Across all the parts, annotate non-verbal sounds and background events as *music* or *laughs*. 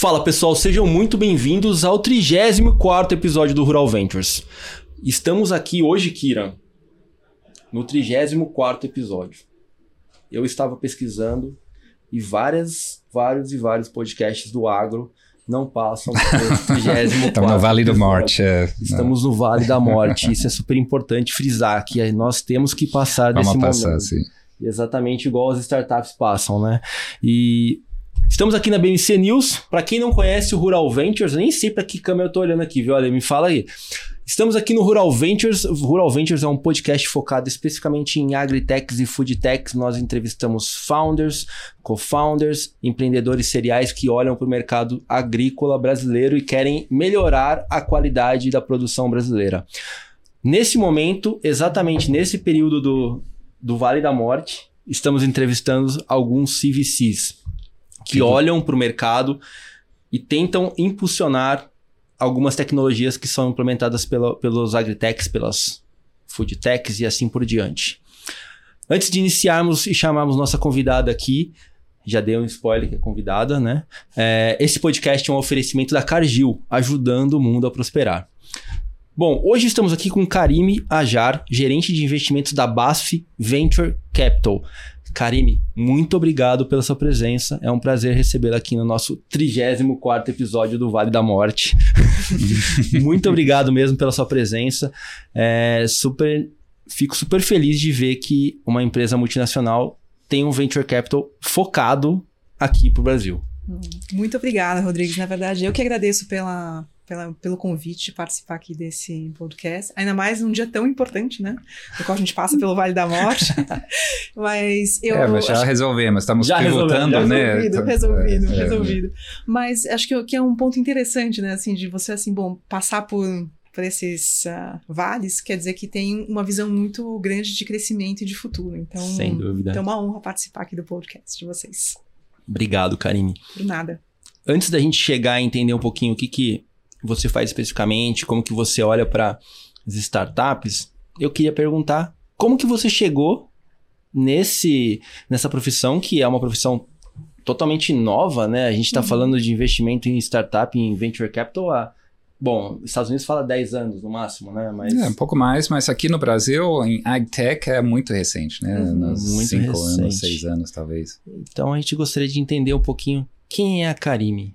Fala pessoal, sejam muito bem-vindos ao 34 episódio do Rural Ventures. Estamos aqui hoje, Kira, no 34 episódio. Eu estava pesquisando e várias, vários e vários podcasts do agro não passam pelo 34 Estamos no Vale da Morte. É, Estamos no Vale da Morte. Isso é super importante frisar que nós temos que passar Vamos desse passar, momento. sim. Exatamente igual as startups passam, né? E estamos aqui na BMC News. Para quem não conhece o Rural Ventures, nem sei para que câmera eu tô olhando aqui, viu? Olha, me fala aí. Estamos aqui no Rural Ventures. O Rural Ventures é um podcast focado especificamente em agritechs e foodtechs. Nós entrevistamos founders, co-founders, empreendedores seriais que olham para o mercado agrícola brasileiro e querem melhorar a qualidade da produção brasileira. Nesse momento, exatamente nesse período do, do Vale da Morte, estamos entrevistando alguns CVCs que olham para o mercado e tentam impulsionar algumas tecnologias que são implementadas pela, pelos agritechs, pelas foodtechs e assim por diante. Antes de iniciarmos e chamarmos nossa convidada aqui, já dei um spoiler que é convidada, né? É, esse podcast é um oferecimento da Cargill, ajudando o mundo a prosperar. Bom, hoje estamos aqui com Karime Ajar, gerente de investimentos da BASF Venture Capital. Karime, muito obrigado pela sua presença. É um prazer recebê-la aqui no nosso 34 episódio do Vale da Morte. *laughs* muito obrigado mesmo pela sua presença. É, super, fico super feliz de ver que uma empresa multinacional tem um venture capital focado aqui para o Brasil. Muito obrigada, Rodrigues. Na verdade, eu que agradeço pela, pela, pelo convite de participar aqui desse podcast. Ainda mais num dia tão importante, né? No qual a gente passa pelo Vale da Morte. *laughs* mas eu. É, mas já acho- resolvemos, estamos Já pilotando, resolvemos, né? Resolvido, resolvido, É, é. resolvido. Mas acho que, que é um ponto interessante, né? Assim, de você, assim, bom, passar por, por esses ah, vales, quer dizer que tem uma visão muito grande de crescimento e de futuro. Então, Sem dúvida. então é uma honra participar aqui do podcast de vocês. Obrigado, Karime. Por nada. Antes da gente chegar e entender um pouquinho o que, que você faz especificamente, como que você olha para as startups, eu queria perguntar como que você chegou nesse nessa profissão que é uma profissão totalmente nova, né? A gente está Uhum. falando de investimento em startup, em venture capital há bom, Estados Unidos fala 10 anos no máximo, né? Mas É, um pouco mais, mas aqui no Brasil, em AgTech, é muito recente, né? Uhum, Nos muito cinco recente. anos, seis anos, talvez. então a gente gostaria de entender um pouquinho quem é a Karime.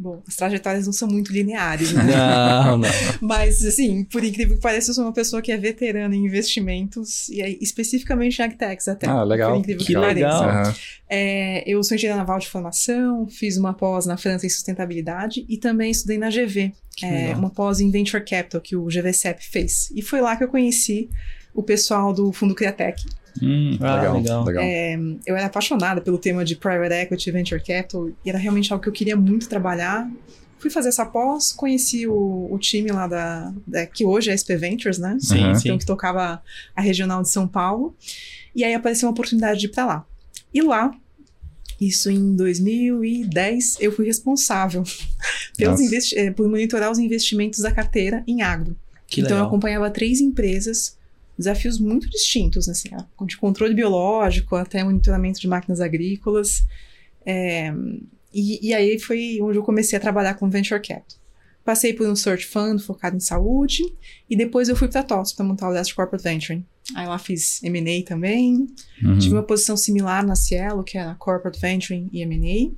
Bom, as trajetórias não são muito lineares, né? Não, não. *laughs* Mas, assim, por incrível que pareça, eu sou uma pessoa que é veterana em investimentos, e aí, especificamente em agtechs até. Ah, legal. Por incrível Que que, legal. pareça. É, eu sou engenheira naval de formação, fiz uma pós na França em sustentabilidade e também estudei na GV, é, uma pós em Venture Capital que o GVCEP fez. E foi lá que eu conheci o pessoal do Fundo Criatec. Hum, Ah, legal, legal. legal. É, eu era apaixonada pelo tema de Private Equity Venture Capital e era realmente algo que eu queria muito trabalhar. Fui fazer essa pós, conheci o, o time lá da, da- que hoje é SP Ventures, né? Sim, Uhum. sim. Então, que tocava a regional de São Paulo. E aí apareceu uma oportunidade de ir para lá. E lá, isso em 2010, eu fui responsável *laughs* eh, por monitorar os investimentos da carteira em agro. Que então, eu legal. acompanhava três empresas, desafios muito distintos, assim, de controle biológico até monitoramento de máquinas agrícolas. É, e, e aí foi onde eu comecei a trabalhar com Venture Capital. Passei por um search fund focado em saúde e depois eu fui para a TOTS para montar o Last Corporate Venturing. Aí lá fiz M&A também, Uhum. Tive uma posição similar na Cielo, que era Corporate Venturing e M&A.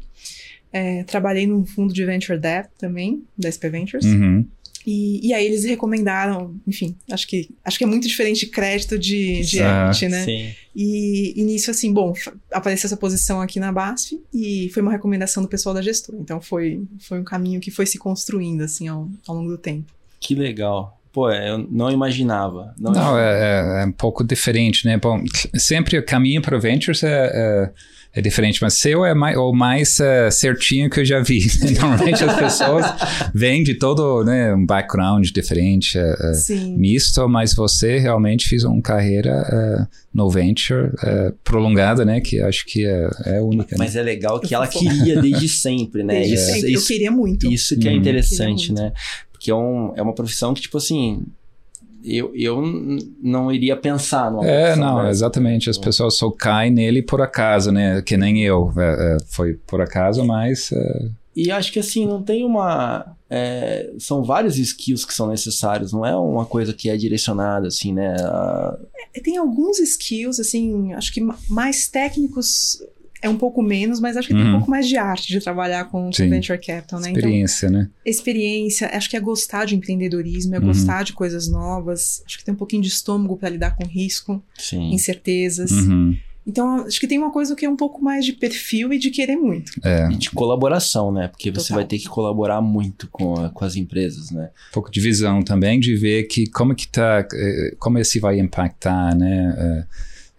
É, trabalhei num fundo de Venture Debt também, da SP Ventures. Uhum. E, e aí eles recomendaram, enfim, acho que, acho que é muito diferente de crédito de, de Ah, equity, né? Sim. E, e nisso, assim, bom, apareceu essa posição aqui na BASF e foi uma recomendação do pessoal da gestora. Então foi, foi um caminho que foi se construindo, assim, ao, ao longo do tempo. Que legal. Pô, é, eu não imaginava. Não, Não, é, é- é um pouco diferente, né? Bom, sempre o caminho para o Ventures é, é, é diferente, mas seu é mais, o mais é, certinho que eu já vi. *laughs* Normalmente as pessoas vêm de todo né, um background diferente, Sim. misto, mas você realmente fez uma carreira é, no Venture é, prolongada, né? Que acho que é, é única. né? Mas é legal que ela queria desde sempre, né? *laughs* Desde Isso, sempre. isso, eu queria muito. isso que é Uhum. interessante, né? Porque é, um, é uma profissão que, tipo assim, eu, eu não iria pensar numa É, não, dessa. exatamente. As pessoas só caem nele por acaso, né? Que nem eu. É, é, foi por acaso, mas é, E acho que assim, não tem uma. é, são vários skills que são necessários, não é uma coisa que é direcionada, assim, né? A- Tem alguns skills, assim, acho que ma- mais técnicos é um pouco menos, mas acho que tem um Uhum. pouco mais de arte de trabalhar com, com venture capital, né? Então, Experiência, né? experiência, acho que é gostar de empreendedorismo, é Uhum. gostar de coisas novas, acho que tem um pouquinho de estômago para lidar com risco, Sim. incertezas. Uhum. Então, acho que tem uma coisa que é um pouco mais de perfil e de querer muito. É, E de colaboração, né? Porque você Total. vai ter que colaborar muito com, a- com as empresas, né? um pouco de visão também, de ver que como que tá, eh, como esse vai impactar, né? eh,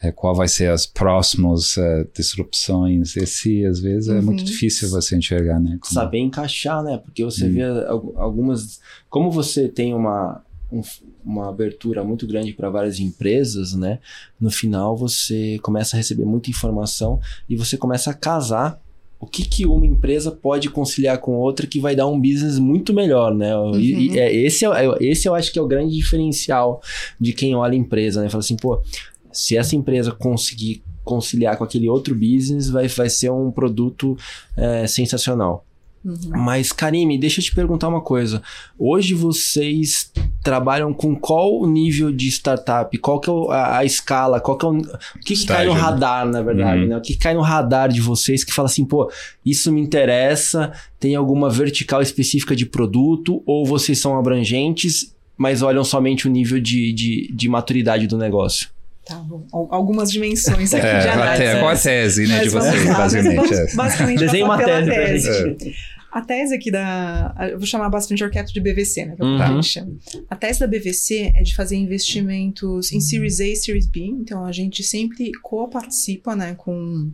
eh, qual vai ser as próximas eh, disrupções. Esse, às vezes, é Uhum. muito difícil você enxergar, né? Como- Saber encaixar, né? Porque você Hum. vê al- algumas. Como você tem uma, um- uma abertura muito grande para várias empresas, né? No final você começa a receber muita informação e você começa a casar. O que, que uma empresa pode conciliar com outra que vai dar um business muito melhor, né? E- e Uhum. é, esse, é, esse eu acho que é o grande diferencial de quem olha a empresa, né? Fala assim, pô, se essa empresa conseguir conciliar com aquele outro business, vai, vai ser um produto é, sensacional. Uhum. Mas, Karime, deixa eu te perguntar uma coisa. Hoje vocês trabalham com qual nível de startup? Qual que é o- a, a escala? Qual que é o, o que, que cai no Estágio, né? radar, na verdade? Uhum. Né? O que cai no radar de vocês que fala assim, pô, isso me interessa, tem alguma vertical específica de produto, ou vocês são abrangentes, mas olham somente o nível de, de, de maturidade do negócio? Tá Algumas dimensões aqui É, de a análise. te- qual a tese, né, de Mas vocês, lá, basicamente? é. basicamente passar uma tese tese. A tese aqui da. Eu vou chamar bastante Capital de BVC, né? Que é o que Uhum. a gente chama. A tese da BVC é de fazer investimentos em Series A e Series B. Então a gente sempre co-participa né, com,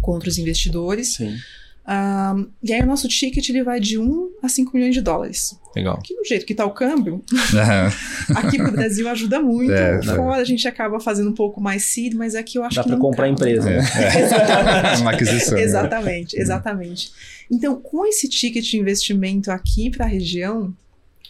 com outros investidores. Sim. Ah, e aí o nosso ticket ele vai de 1 a 5 milhões de dólares. Legal. Que do jeito que tá o câmbio, *laughs* aqui pro Brasil ajuda muito. É, Fora a gente acaba fazendo um pouco mais seed, mas aqui eu acho Dá que pra não comprar cabe. empresa, É, né? é. *laughs* Uma aquisição. né? Exatamente, exatamente. Então, com esse ticket de investimento aqui para a região,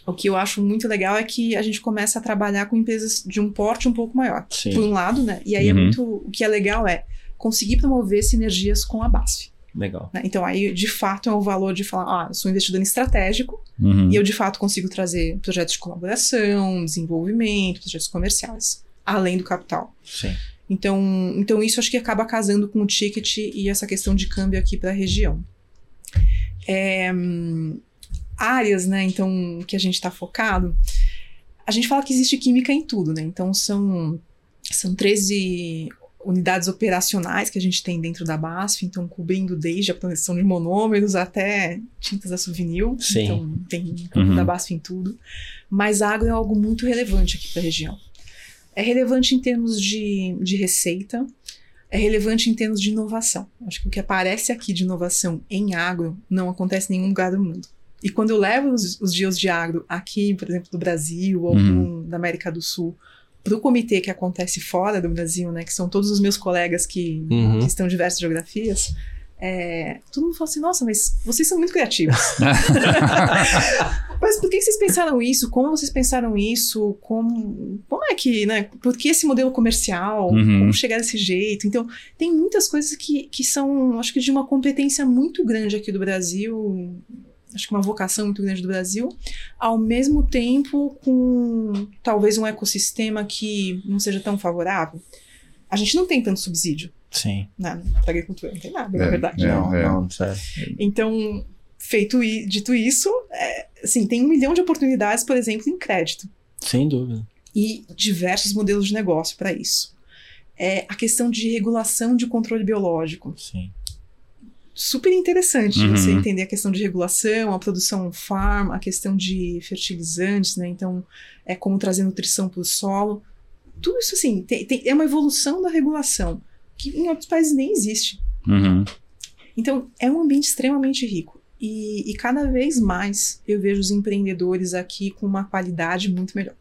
o que eu acho muito legal é que a gente começa a trabalhar com empresas de um porte um pouco maior. Sim. Por um lado, né? E aí é Uhum. muito. O que é legal é conseguir promover sinergias com a BASF. Legal. né? Então, aí, de fato, é o valor de falar, ah, eu sou investidor em estratégico Uhum. e eu, de fato, consigo trazer projetos de colaboração, desenvolvimento, projetos comerciais, além do capital. Sim. Então, então isso acho que acaba casando com o ticket e essa questão de câmbio aqui para a região. É, áreas, né, então, que a gente está focado, a gente fala que existe química em tudo, né? Então são, são 13 unidades operacionais que a gente tem dentro da BASF, então cobrindo desde a produção de monômeros até tintas da souvenir. Sim. Então tem Uhum. da BASF em tudo. Mas agro é algo muito relevante aqui para a região. É relevante em termos de, de receita, é relevante em termos de inovação. Acho que o que aparece aqui de inovação em agro não acontece em nenhum lugar do mundo. E quando eu levo os, os dias de agro aqui, por exemplo, do Brasil ou Uhum. algum da América do Sul, para o comitê que acontece fora do Brasil, né, que são todos os meus colegas que, Uhum. que estão em diversas geografias, é, todo mundo fala assim, nossa, mas vocês são muito criativos. *laughs* *laughs* Mas por que vocês pensaram isso? Como vocês pensaram isso? Como, como é que, né? Por que esse modelo comercial? Uhum. Como chegar desse jeito? Então, tem muitas coisas que, que são, acho que de uma competência muito grande aqui do Brasil, acho que uma vocação muito grande do Brasil, ao mesmo tempo com talvez um ecossistema que não seja tão favorável. A gente não tem tanto subsídio Sim. na para agricultura, não tem nada, na É, verdade. é. não, não, sério. Então, feito i- dito isso, é, assim, tem um milhão de oportunidades, por exemplo, em crédito Sem dúvida. e diversos modelos de negócio para isso. É a questão de regulação de controle biológico. Sim. Super interessante Uhum. você entender a questão de regulação, a produção farm, a questão de fertilizantes, né? Então, é como trazer nutrição para o solo. Tudo isso, assim, tem- tem- é uma evolução da regulação que em outros países nem existe. Uhum. Então, é um ambiente extremamente rico. E, e cada vez mais eu vejo os empreendedores aqui com uma qualidade muito melhor.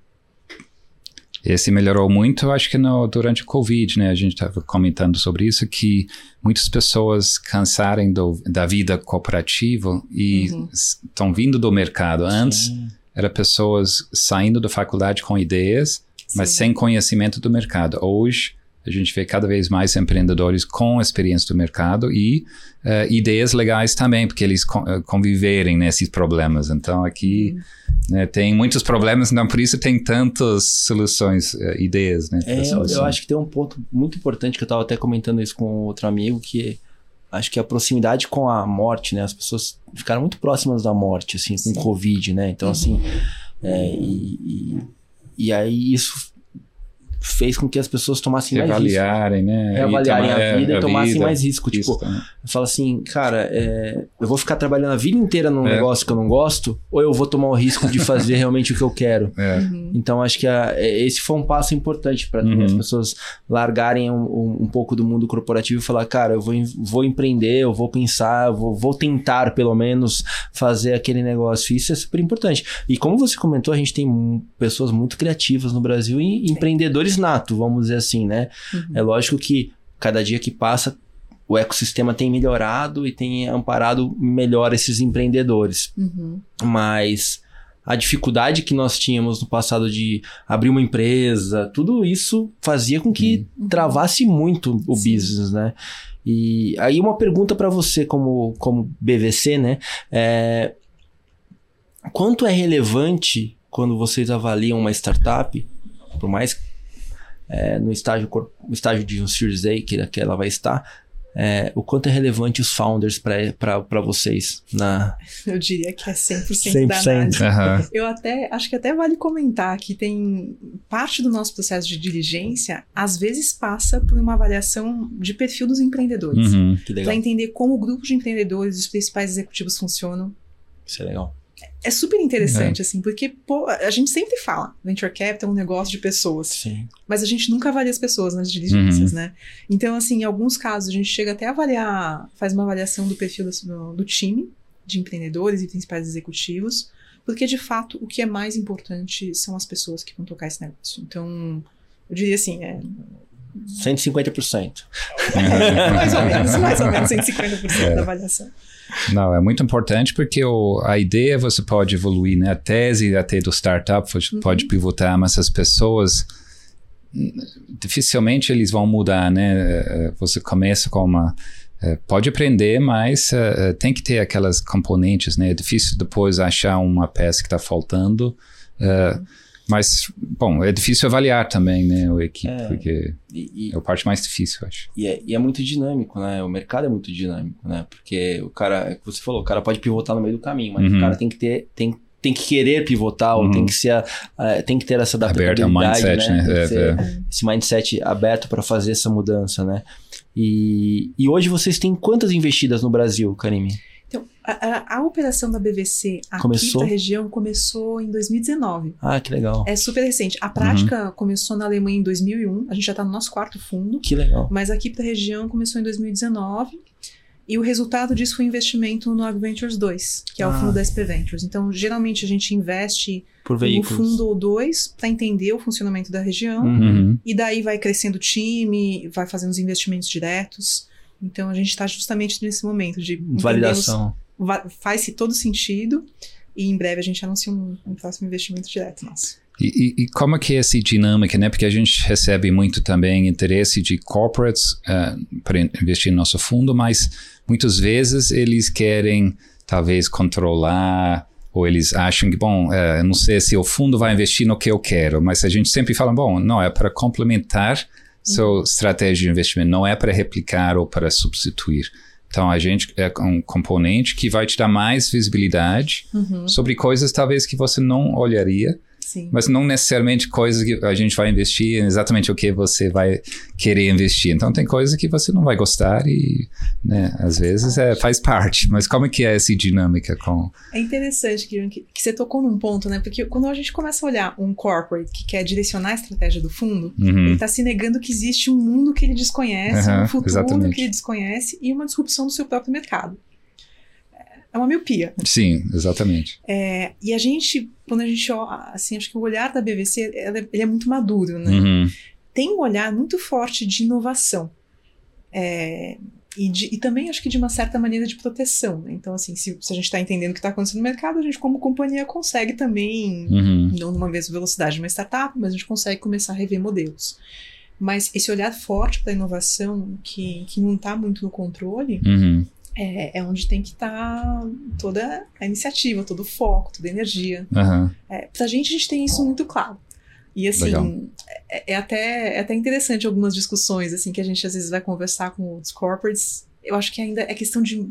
Esse melhorou muito, acho que no, durante o Covid, né? A gente estava comentando sobre isso, que muitas pessoas cansarem do, da vida cooperativa e Uhum. estão vindo do mercado. Antes, Sim. era pessoas saindo da faculdade com ideias, mas Sim. sem conhecimento do mercado. Hoje, a gente vê cada vez mais empreendedores com experiência do mercado e uh, ideias legais também, porque eles conviverem nesses problemas. Então, aqui né, tem muitos problemas, então por isso tem tantas soluções, uh, ideias. Né, é, eu, eu, acho que tem um ponto muito importante que eu estava até comentando isso com outro amigo, que acho que a proximidade com a morte, né? As pessoas ficaram muito próximas da morte, assim, com o Covid, né? Então, assim, é, e, e, e aí isso fez com que as pessoas tomassem mais risco. né? Reavaliarem a vida e, e tomassem vida, mais risco. Tipo, fala assim, cara, é, eu vou ficar trabalhando a vida inteira num é. negócio que eu não gosto, ou eu vou tomar o risco de fazer *laughs* realmente o que eu quero. É. Uhum. Então, acho que a, é, esse foi um passo importante para uhum. as pessoas largarem um, um, um, pouco do mundo corporativo e falar, cara, eu vou, vou empreender, eu vou pensar, eu vou, vou tentar, pelo menos, fazer aquele negócio. Isso é super importante. E como você comentou, a gente tem pessoas muito criativas no Brasil e empreendedores nato, vamos dizer assim, né? Uhum. É lógico que cada dia que passa o ecossistema tem melhorado e tem amparado melhor esses empreendedores. Uhum. Mas a dificuldade que nós tínhamos no passado de abrir uma empresa, tudo isso fazia com que uhum. travasse muito o Sim. business, né? E aí uma pergunta para você como, como BVC, né? É, quanto é relevante quando vocês avaliam uma startup, por mais é, no estágio, no estágio de um Series A que, que ela vai estar, é, o quanto é relevante os founders para vocês? Na... Eu diria que é 100%, 100%. da análise. Uhum. Eu até acho que até vale comentar que tem parte do nosso processo de diligência, às vezes passa por uma avaliação de perfil dos empreendedores. Uhum. Para entender como o grupo de empreendedores, os principais executivos funcionam. Isso é legal é super interessante, é. assim, porque pô, a gente sempre fala, venture capital é um negócio de pessoas. Sim. Mas a gente nunca avalia as pessoas nas diligências, uhum. né? Então, assim, em alguns casos a gente chega até a avaliar, faz uma avaliação do perfil do, do time de empreendedores e principais executivos, porque de fato o que é mais importante são as pessoas que vão tocar esse negócio. Então, eu diria assim, é 150%. *laughs* mais ou menos, mais ou menos 150% é. da avaliação. Não, é muito importante porque o, a ideia você pode evoluir, né? A tese até do startup uhum. pode pivotar, mas as pessoas dificilmente eles vão mudar, né? Eh, você começa com uma eh, pode aprender, mas uh, tem que ter aquelas componentes, né? É difícil depois achar uma peça que está faltando. Uh, uhum mas, bom, é difícil avaliar também, né, o equipe, é, porque e, é a parte mais difícil, eu acho. E é, e é, muito dinâmico, né? O mercado é muito dinâmico, né? Porque o cara, é que você falou, o cara pode pivotar no meio do caminho, mas uhum. o cara tem que ter, tem, tem que querer pivotar, uhum. ou tem que ser, tem que ter essa adaptabilidade, aberto, é mindset, né? né? É, é, esse mindset aberto para fazer essa mudança, né? E, e hoje vocês têm quantas investidas no Brasil, Karime? A, a, a, operação da BVC aqui começou? região começou em 2019. Ah, que legal. É super recente. A prática uhum. começou na Alemanha em 2001. A gente já está no nosso quarto fundo. Que legal. Mas aqui para a região começou em 2019. E o resultado disso foi investimento no AgVentures 2, que é ah. o fundo da SP Ventures. Então, geralmente a gente investe no fundo 2 para entender o funcionamento da região. Uhum. E daí vai crescendo o time, vai fazendo os investimentos diretos. Então a gente está justamente nesse momento de validação. Faz-se todo sentido e em breve a gente anuncia um, um próximo investimento direto nosso. E, e, e, como é que é essa dinâmica, né? Porque a gente recebe muito também interesse de corporates uh, para investir no nosso fundo, mas muitas vezes eles querem talvez controlar ou eles acham que, bom, uh, não sei se o fundo vai investir no que eu quero, mas a gente sempre fala, bom, não, é para complementar sua estratégia de investimento não é para replicar ou para substituir. Então, a gente é um componente que vai te dar mais visibilidade uhum. sobre coisas talvez que você não olharia Sim. Mas não necessariamente coisas que a gente vai investir exatamente o que você vai querer investir. Então tem coisas que você não vai gostar e, né, às vezes é, faz parte. Mas como é que é essa dinâmica com... É interessante, que, que você tocou num ponto, né? Porque quando a gente começa a olhar um corporate que quer direcionar a estratégia do fundo, uhum. ele está se negando que existe um mundo que ele desconhece, uhum, um futuro exatamente. que ele desconhece e uma disrupção do seu próprio mercado. É uma miopia. Sim, exatamente. É, e a gente, quando a gente olha, assim, acho que o olhar da BVC, é, ele é muito maduro, né? Uhum. Tem um olhar muito forte de inovação. É, e, de, e, também acho que de uma certa maneira de proteção. Né? Então, assim, se, se a gente está entendendo o que está acontecendo no mercado, a gente, como companhia, consegue também, uhum. não numa mesma velocidade de uma startup, mas a gente consegue começar a rever modelos. Mas esse olhar forte para a inovação, que, que não está muito no controle, Uhum. É, é onde tem que estar toda a iniciativa, todo o foco, toda a energia. Aham. É, pra gente, a gente tem isso muito claro. E assim, é, é até, é até interessante algumas discussões assim que a gente às vezes vai conversar com os corporates. Eu acho que ainda é questão de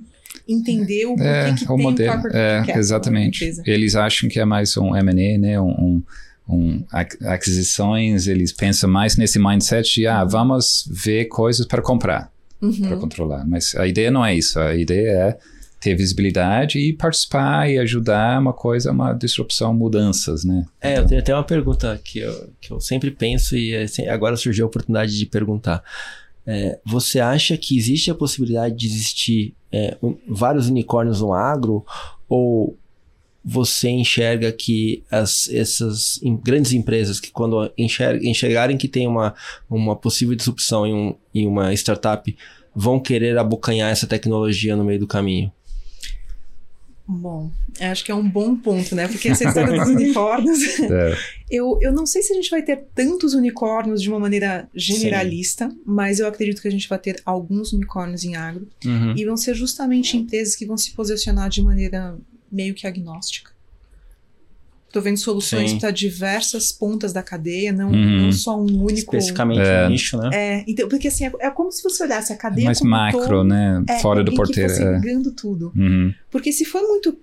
entender o É, que o tem modelo. um corporate É, na exatamente. empresa. Eles acham que é mais um M&A, né? Um, um, um aquisições, eles pensam mais nesse mindset de, ah, vamos ver coisas para comprar, para Uhum. controlar. Mas a ideia não é isso. A ideia é ter visibilidade e participar e ajudar uma coisa, uma disrupção, mudanças, né? É, eu tenho até uma pergunta que eu, que eu sempre penso e assim, agora surgiu a oportunidade de perguntar. É, você acha que existe a possibilidade de existir é, um- vários unicórnios no agro? Ou você enxerga que as, essas em- grandes empresas que quando enxerga, enxergarem que tem uma, uma possível disrupção em, um, em uma startup vão querer abocanhar essa tecnologia no meio do caminho? Bom, acho que é um bom ponto, né? Porque essa história dos unicórnios. *laughs* É, Eu, eu não sei se a gente vai ter tantos unicórnios de uma maneira generalista, mas eu acredito que a gente vai ter alguns unicórnios em agro. Uhum. E vão ser justamente empresas que vão se posicionar de maneira meio que agnóstica. Estou vendo soluções para diversas pontas da cadeia, não, Uhum. não só um único. Especificamente É. no nicho, né? É, então, porque assim, é, é como se você olhasse a cadeia mais como um macro, todo, né? é, Fora do porteiro. Que fosse é. ligando tudo. Uhum. Porque se for muito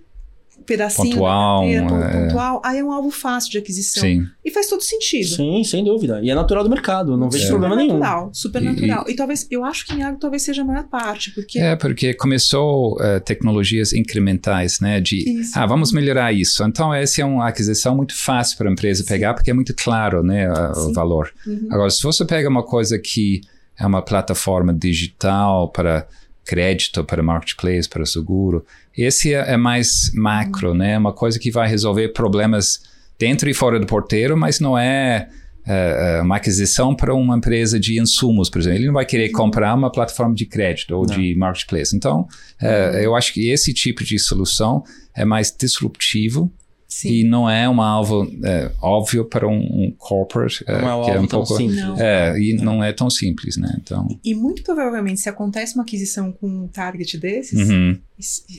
pedacinho Pontual, da cadeia, pon- é. pontual, aí é um alvo fácil de aquisição. Sim. E faz todo sentido. Sim, sem dúvida. E é natural do mercado, não vejo É. problema nenhum. Natural, super natural. E, talvez, eu acho que em agro talvez seja a maior parte, porque É, porque começou eh, tecnologias incrementais, né? De, Isso. ah, vamos melhorar isso. Então, essa é uma aquisição muito fácil para a empresa Sim. pegar, porque é muito claro, né? a- O valor. Uhum. Agora, se você pega uma coisa que é uma plataforma digital para crédito, para marketplace, para seguro, esse é, é mais macro, né? Uma coisa que vai resolver problemas dentro e fora do porteiro, mas não é, é, uma aquisição para uma empresa de insumos, por exemplo. Ele não vai querer comprar uma plataforma de crédito ou de marketplace. Então, é, eu acho que esse tipo de solução é mais disruptivo Sim. e não é um alvo é, óbvio para um, um corporate, é, Não é um que é alvo um tão pouco... simples. Não. É, e não é tão simples, né? Então, E muito provavelmente, se acontece uma aquisição com um target desses, uhum.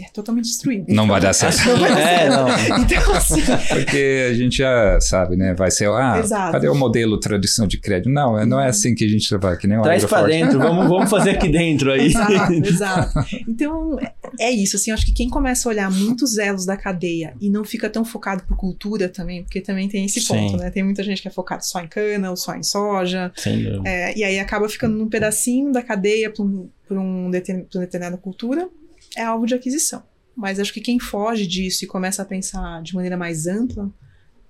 É totalmente destruído. não vai dar certo. Não vai dar É, certo. não. *laughs* Então, assim, Porque a gente já sabe, né? Vai ser, ah, Exato. cadê o modelo tradicional de crédito? Não, é- não é assim que a gente trabalha, que nem o Traz pra Agroforte. dentro, vamos, vamos fazer aqui dentro aí. exato, *laughs* exato. Então, é- é isso, assim, eu acho que quem começa a olhar muitos elos da cadeia e não fica tão focado por cultura também, porque também tem esse Sim. ponto, né? Tem muita gente que é focado só em cana ou só em soja, dúvida. É, e aí acaba ficando num pedacinho da cadeia para um, pra um determinada cultura, é alvo de aquisição. Mas acho que quem foge disso e começa a pensar de maneira mais ampla,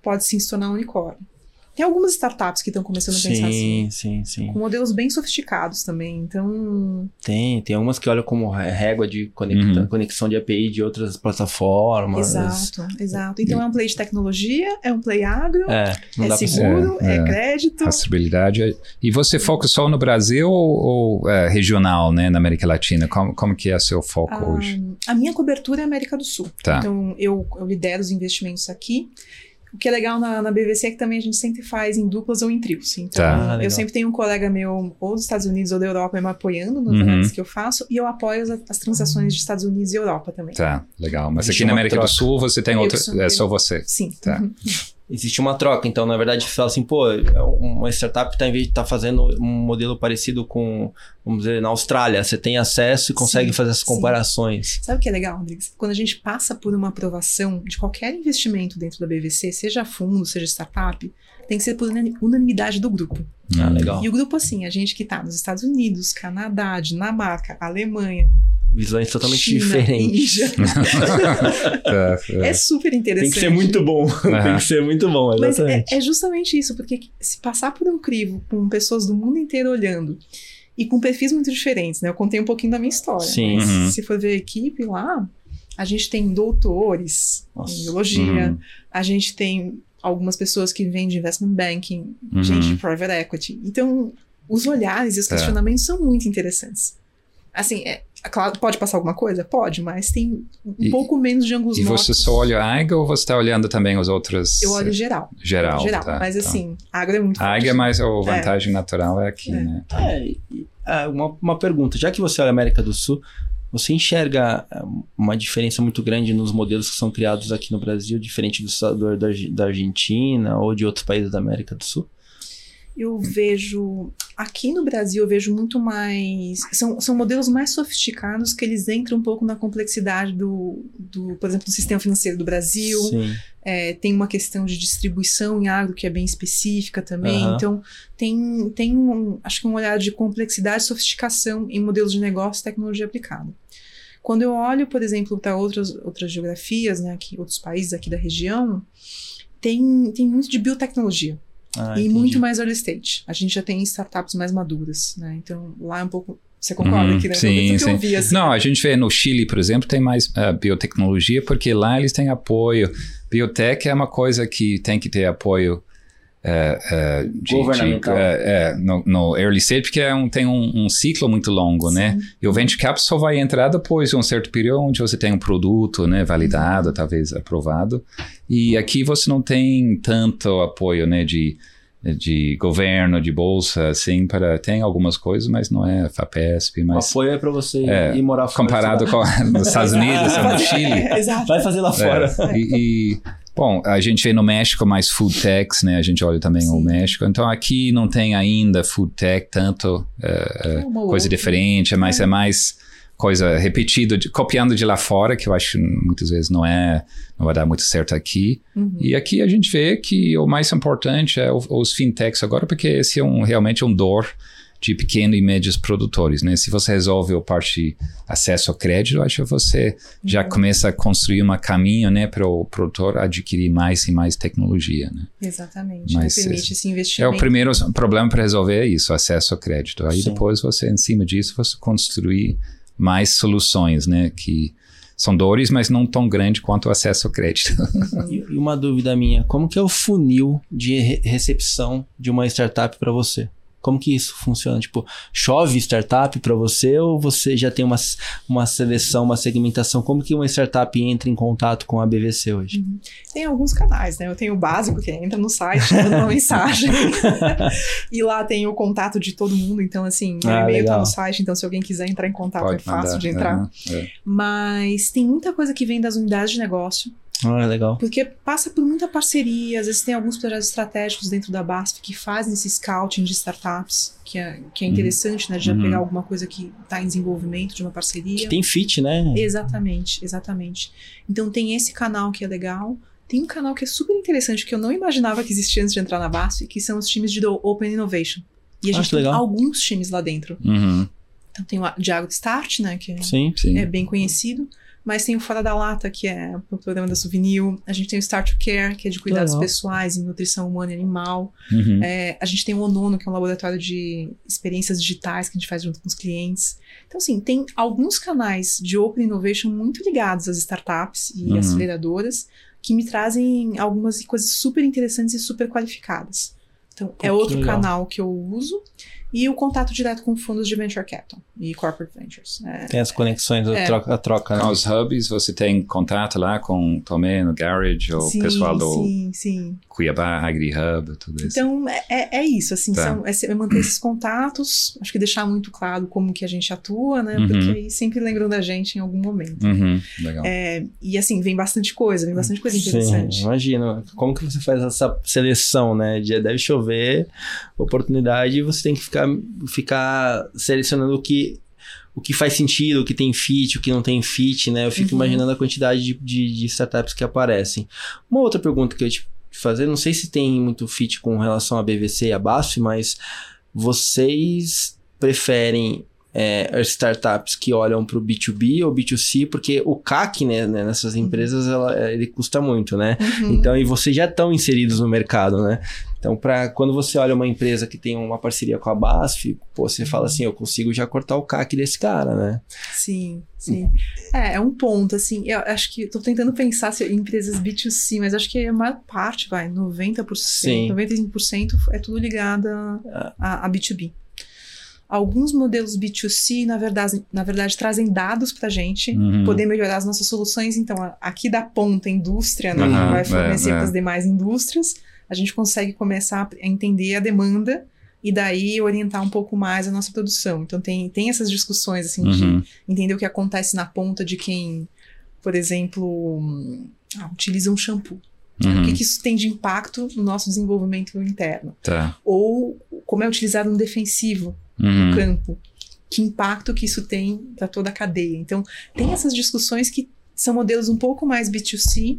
pode sim se tornar um unicórnio. Tem algumas startups que estão começando a pensar assim, Sim, sim, sim. com modelos bem sofisticados também. Então, Tem, tem algumas que olham como régua de conecta- Uhum. conexão de API de outras plataformas. exato, exato. Então é um play de tecnologia, é um play agro, É, não é dá pra seguro, É, é, é. crédito. Rastreabilidade. E você foca só no Brasil ou, ou, é, regional, né? Na América Latina? Como, como que é seu foco Ah, hoje? A minha cobertura é América do Sul. Tá. Então, eu, eu lidero os investimentos aqui. O que é legal na, na BVC é que também a gente sempre faz em duplas ou em trios. Então, Tá. Ah, eu sempre tenho um colega meu, ou dos Estados Unidos ou da Europa, me apoiando nas Uhum. análises que eu faço, e eu apoio as, as transações de Estados Unidos e Europa também. Tá, legal. Mas aqui na América do troca. Sul você tem outra. É só você. Sim. Tá. Uhum. Existe uma troca, então, na verdade, você fala assim, pô, uma startup está em vez de estar fazendo um modelo parecido com, vamos dizer, na Austrália, você tem acesso e consegue Sim, fazer essas sim. comparações. Sabe o que é legal, Rodrigues? Quando a gente passa por uma aprovação de qualquer investimento dentro da BVC, seja fundo, seja startup, tem que ser por unani- unanimidade do grupo. Ah, legal. E o grupo, assim, a gente que tá nos Estados Unidos, Canadá, Dinamarca, Alemanha, Visões totalmente China, diferentes. Tá, *laughs* é. é super interessante. Tem que ser muito bom. *laughs* Tem que ser muito bom, Mas é, exatamente. é justamente isso, porque se passar por um crivo com pessoas do mundo inteiro olhando e com perfis muito diferentes, né? Eu contei um pouquinho da minha história. Sim. mas Uhum. Se for ver a equipe lá, a gente tem doutores Nossa. em biologia, Uhum. a gente tem algumas pessoas que vêm de investment banking, Uhum. gente de private equity. Então, os olhares e os questionamentos são muito interessantes. Assim, é, Claro, pode passar alguma coisa? Pode, mas tem um E- pouco menos de ângulos E você só olha a águia ou você está olhando também os outros? Eu olho geral. geral. geral. tá, mas tá. assim, a água é muito A águia, mas a vantagem natural é aqui, É. né? É, e- ah, uma, uma pergunta. Já que você olha a América do Sul, você enxerga uma diferença muito grande nos modelos que são criados aqui no Brasil, diferente do, da, da Argentina ou de outros países da América do Sul? Eu vejo. Aqui no Brasil, eu vejo muito mais. São, são modelos mais sofisticados que eles entram um pouco na complexidade do, do por exemplo, do sistema financeiro do Brasil. É, tem uma questão de distribuição em agro que é bem específica também. Aham. Então, tem, tem um, acho que um olhar de complexidade e sofisticação em modelos de negócio e tecnologia aplicada. Quando eu olho, por exemplo, para outras, outras geografias, né, aqui, outros países aqui da região, tem, tem muito de biotecnologia Ah, e entendi. muito mais early stage. A gente já tem startups mais maduras, né? Então, lá é um pouco. Você concorda Uhum, aqui, né? sim, que sim. eu vi, assim. Não, a gente vê no Chile, por exemplo, tem mais ah, biotecnologia, porque lá eles têm apoio. Biotech é uma coisa que tem que ter apoio eh, eh, de, Governamental. de, eh, eh, no, no early stage, porque é um, tem um, um ciclo muito longo, né? E o venture capital só vai entrar depois de um certo período onde você tem um produto, né, validado, talvez aprovado. E aqui você não tem tanto apoio, né, de de governo, de bolsa, assim, para tem algumas coisas, mas não é FAPESP, O mas apoio é pra você É, ir morar fora. comparado com os Estados *laughs* Unidos, ou no Chile. É, exato. Vai fazer lá fora. É, e, e, bom, a gente vê no México mais food techs, né? A gente olha também o Sim. México. Então aqui não tem ainda food tech tanto é, É coisa outra. diferente, mas é mais coisa repetida, de- copiando de lá fora, que eu acho que muitas vezes não é, não vai dar muito certo aqui. Uhum. E aqui a gente vê que o mais importante é o- os fintechs agora, porque esse é um, realmente um dor de pequenos e médios produtores, né? Se você resolve a parte acesso ao crédito, acho que você já Uhum. começa a construir um caminho, né, para o produtor adquirir mais e mais tecnologia, né? Exatamente. Mas? Permite esse É investimento. o primeiro problema para resolver é isso, acesso ao crédito. Aí Sim. depois você, em cima disso, você construir mais soluções, né, que são dores, mas não tão grande quanto o acesso ao crédito. E e uma dúvida minha, como que é o funil de re- recepção de uma startup para você? Como que isso funciona? Tipo, chove startup para você ou você já tem uma, uma seleção, uma segmentação? Como que uma startup entra em contato com a BVC hoje? Tem alguns canais, né? Eu tenho o básico, que entra no site, manda uma *laughs* mensagem. e lá tem o contato de todo mundo. Então, assim, meu Ah, e-mail tá legal. no site. Então, se alguém quiser entrar em contato, é Pode fácil mandar. de entrar. É. Mas tem muita coisa que vem das unidades de negócio. Ah, legal. Porque passa por muita parceria, às vezes tem alguns projetos estratégicos dentro da BASF que fazem esse scouting de startups, que é, que é Uhum. interessante, né? De já Uhum. pegar alguma coisa que está em desenvolvimento de uma parceria. Que tem fit, né? Exatamente, exatamente. Então tem esse canal que é legal. Tem um canal que é super interessante, que eu não imaginava que existia antes de entrar na BASF, que são os times de Open Innovation. E a Ah, gente que tem legal. alguns times lá dentro. Uhum, Então tem o Diago Start, né? Que é Sim. sim. é bem conhecido. Mas tem o Fora da Lata, que é o programa da Souvenir. A gente tem o Start to Care, que é de cuidados Legal. pessoais em nutrição humana e animal. Uhum. É, a gente tem o Onono, que é um laboratório de experiências digitais que a gente faz junto com os clientes. Então, assim, tem alguns canais de Open Innovation muito ligados às startups e Uhum. aceleradoras que me trazem algumas coisas super interessantes e super qualificadas. Então, é que outro legal. canal que eu uso. E o contato direto com fundos de venture capital e corporate ventures. É, Tem as conexões, a É. troca, a troca né? Os hubs, você tem contato lá com o Tomé no Garage, ou o sim, pessoal do sim, sim. Cuiabá AgriHub, tudo isso. Então, é, é- é isso, assim, Tá. são, é é manter esses contatos, acho que deixar muito claro como que a gente atua, né, Uhum. porque aí sempre lembram da gente em algum momento. Uhum, legal. É, e assim, vem bastante coisa, vem bastante coisa Sim, interessante. imagina. Como que você faz essa seleção, né? Deve chover, oportunidade, e você tem que ficar, ficar selecionando o que, o que faz sentido, o que tem fit, o que não tem fit, né? Eu fico Uhum. imaginando a quantidade de, de, de startups que aparecem. Uma outra pergunta que eu ia te fazer, não sei se tem muito fit com relação a BVC e a BASF, mas vocês preferem é, startups que olham para o B2B ou B2C, porque o CAC né, né, nessas empresas ela- ele custa muito, né? Uhum. Então, e vocês já estão inseridos no mercado, né? Então, para quando você olha uma empresa que tem uma parceria com a BASF, pô, você fala assim, eu consigo já cortar o CAC desse cara, né? Sim, sim. É, é um ponto, assim, eu acho que tô tentando pensar se em empresas B2C, mas acho que a maior parte, vai, 90%, Sim. 95% é tudo ligado a, a, a B2B. Alguns modelos B2C, na verdade, na verdade trazem dados para a gente Uhum. poder melhorar as nossas soluções. Então, aqui da ponta indústria, né, Aham, vai é, fornecer é. para as demais indústrias, a gente consegue começar a entender a demanda e daí orientar um pouco mais a nossa produção. Então, tem, tem essas discussões, assim, Uhum. de entender o que acontece na ponta de quem, por exemplo, ah, utiliza um shampoo. O Uhum. que, que isso tem de impacto no nosso desenvolvimento interno? Tá. Ou como é utilizado um defensivo no Uhum. campo? Que impacto que isso tem para toda a cadeia? Então, tem essas discussões que são modelos um pouco mais B2C.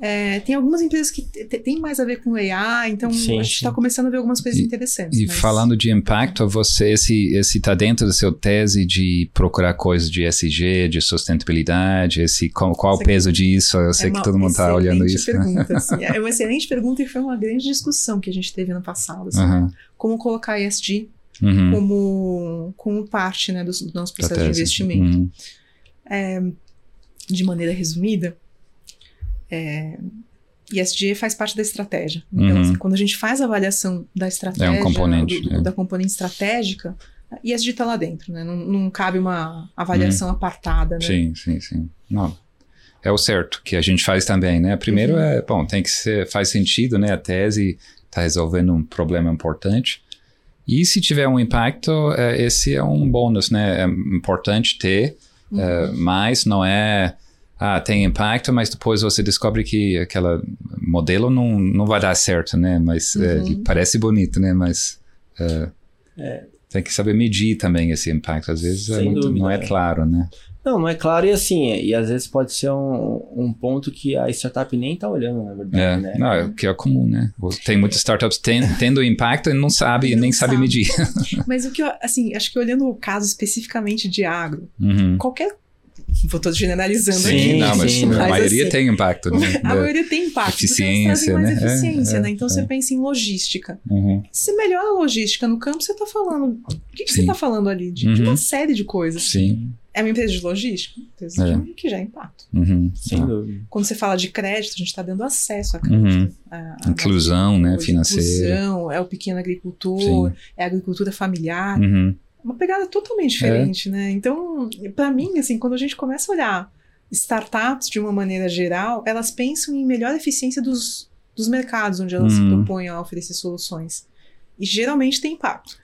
É, tem algumas empresas que tem mais a ver com AI, então Sim, a gente está começando a ver algumas coisas E- interessantes. E mas- falando de impacto, você esse esse tá dentro da sua tese de procurar coisas de SG, de sustentabilidade, esse qual, qual o peso disso? Eu sei é que todo mundo tá olhando isso. né? Pergunta, *laughs* assim. É uma excelente pergunta e foi uma grande discussão que a gente teve ano passado. assim. Aham. Como colocar ESG Uhum. como, como parte né, do, do nosso processo de investimento. Uhum. de maneira resumida, é, ESG faz parte da estratégia. Então, Uhum. assim, quando a gente faz a avaliação da estratégia, É um componente, do- do- é. da componente estratégica, ESG está lá dentro, né? Não, não cabe uma avaliação apartada, né? Sim, sim, sim. Não. É o certo que a gente faz também, né? Primeiro Uhum. é, bom, tem que ser, faz sentido, né? A tese está resolvendo um problema importante. E se tiver um impacto, é, esse é um bônus, né? É importante ter, Uhum. é, mas não é, ah, tem impacto, mas depois você descobre que aquele modelo não, não vai dar certo, né? Mas é, Uhum. ele parece bonito, né? Mas é, tem que saber medir também esse impacto. Às vezes é muito- dúvida, não é é. claro, né? Não, não é claro e assim, e às vezes pode ser um, um ponto que a startup nem tá olhando, na É, verdade, né? não, é o que é comum, né? Tem muitas startups ten- tendo impacto e não sabe, Não nem sabe, sabe. medir. *laughs* Mas o que eu, assim, acho que olhando o caso especificamente de agro, Uhum. qualquer. *laughs* Vou tô generalizando Sim, aqui. não, mas sim, a mas maioria assim, tem impacto, né? *laughs* A maioria tem impacto, Eficiência, mais né? É, eficiência, é, né? Então é. você pensa em logística. Uhum. Se melhora a logística no campo, você está falando. O que, que você está falando ali? De, de Uhum. uma série de coisas. Sim. É uma empresa de logística? Empresa É. de- que já é impacto. Uhum. Sem Ah. dúvida. Quando você fala de crédito, a gente está dando acesso a crédito. Uhum. A- a- Inclusão, né? Financeira. Inclusão, é o pequeno agricultor, Sim. é a agricultura familiar. Uhum. Uma pegada totalmente diferente, né? Então, para mim, assim, quando a gente começa a olhar startups de uma maneira geral, elas pensam em melhor eficiência dos, dos mercados onde elas se Uhum. propõem a oferecer soluções. E geralmente tem impacto.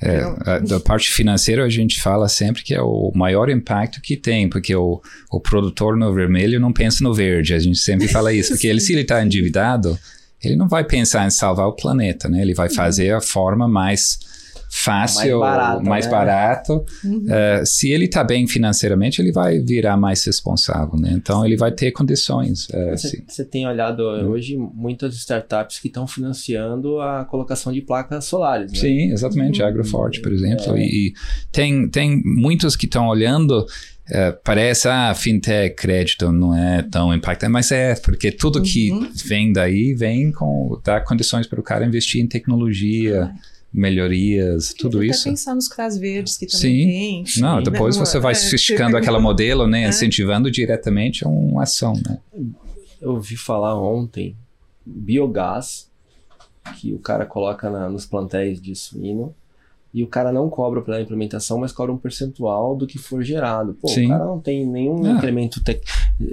É, Não. a- da parte financeira a gente fala sempre que é o maior impacto que tem, porque o, o produtor no vermelho não pensa no verde, a gente sempre fala isso, porque ele, *laughs* se ele está endividado, ele não vai pensar em salvar o planeta, né? Ele vai fazer a forma mais fácil, Mais barata, mais né? barato. Uhum. É, se ele está bem financeiramente, ele vai virar mais responsável, né? Então ele vai ter condições. é, Você, você tem olhado hoje muitas startups que estão financiando a colocação de placas solares, né? Sim, exatamente. Agroforte, por exemplo. E, e tem, tem muitos que estão olhando. é, parece, ah, fintech, crédito não é tão impactante, mas é, porque tudo que Uhum. vem daí vem com dar condições para o cara investir em tecnologia, melhorias, tudo Até isso. pensar nos CRAS verdes que também Sim. tem. enfim, Não, né? depois Uma- você vai é, sofisticando aquela modelo, né? *laughs* É. Incentivando diretamente uma ação, né? Eu ouvi falar ontem biogás que o cara coloca na- nos plantéis de suíno e o cara não cobra pela implementação, mas cobra um percentual do que for gerado. Pô, Sim. o cara não tem nenhum Ah. incremento